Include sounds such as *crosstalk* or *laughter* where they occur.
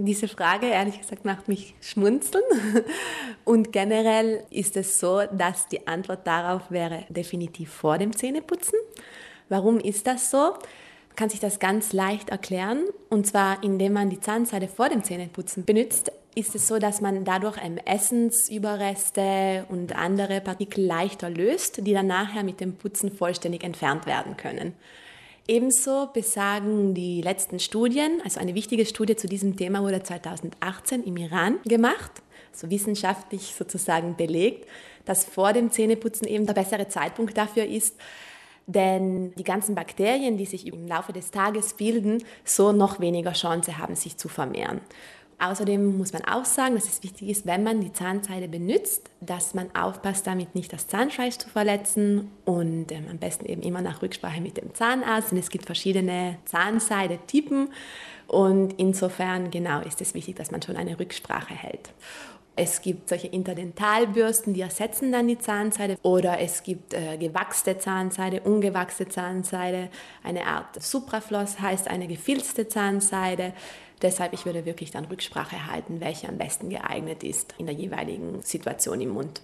Diese Frage, ehrlich gesagt, macht mich schmunzeln. *laughs* Und generell ist es so, dass die Antwort darauf wäre definitiv vor dem Zähneputzen. Warum ist das so? Man kann sich das ganz leicht erklären. Und zwar, indem man die Zahnseide vor dem Zähneputzen benutzt, ist es so, dass man dadurch Essensüberreste und andere Partikel leichter löst, die dann nachher mit dem Putzen vollständig entfernt werden können. Ebenso besagen die letzten Studien, also eine wichtige Studie zu diesem Thema wurde 2018 im Iran gemacht, so wissenschaftlich sozusagen belegt, dass vor dem Zähneputzen eben der bessere Zeitpunkt dafür ist, denn die ganzen Bakterien, die sich im Laufe des Tages bilden, so noch weniger Chance haben, sich zu vermehren. Außerdem muss man auch sagen, dass es wichtig ist, wenn man die Zahnseide benutzt, dass man aufpasst, damit nicht das Zahnfleisch zu verletzen und ähm, am besten eben immer nach Rücksprache mit dem Zahnarzt. Und es gibt verschiedene Zahnseide-Typen und insofern genau ist es wichtig, dass man schon eine Rücksprache hält. Es gibt solche Interdentalbürsten, die ersetzen dann die Zahnseide. Oder es gibt äh, gewachste Zahnseide, ungewachste Zahnseide. Eine Art Suprafloss heißt eine gefilzte Zahnseide. Deshalb, ich würde wirklich dann Rücksprache halten, welche am besten geeignet ist in der jeweiligen Situation im Mund.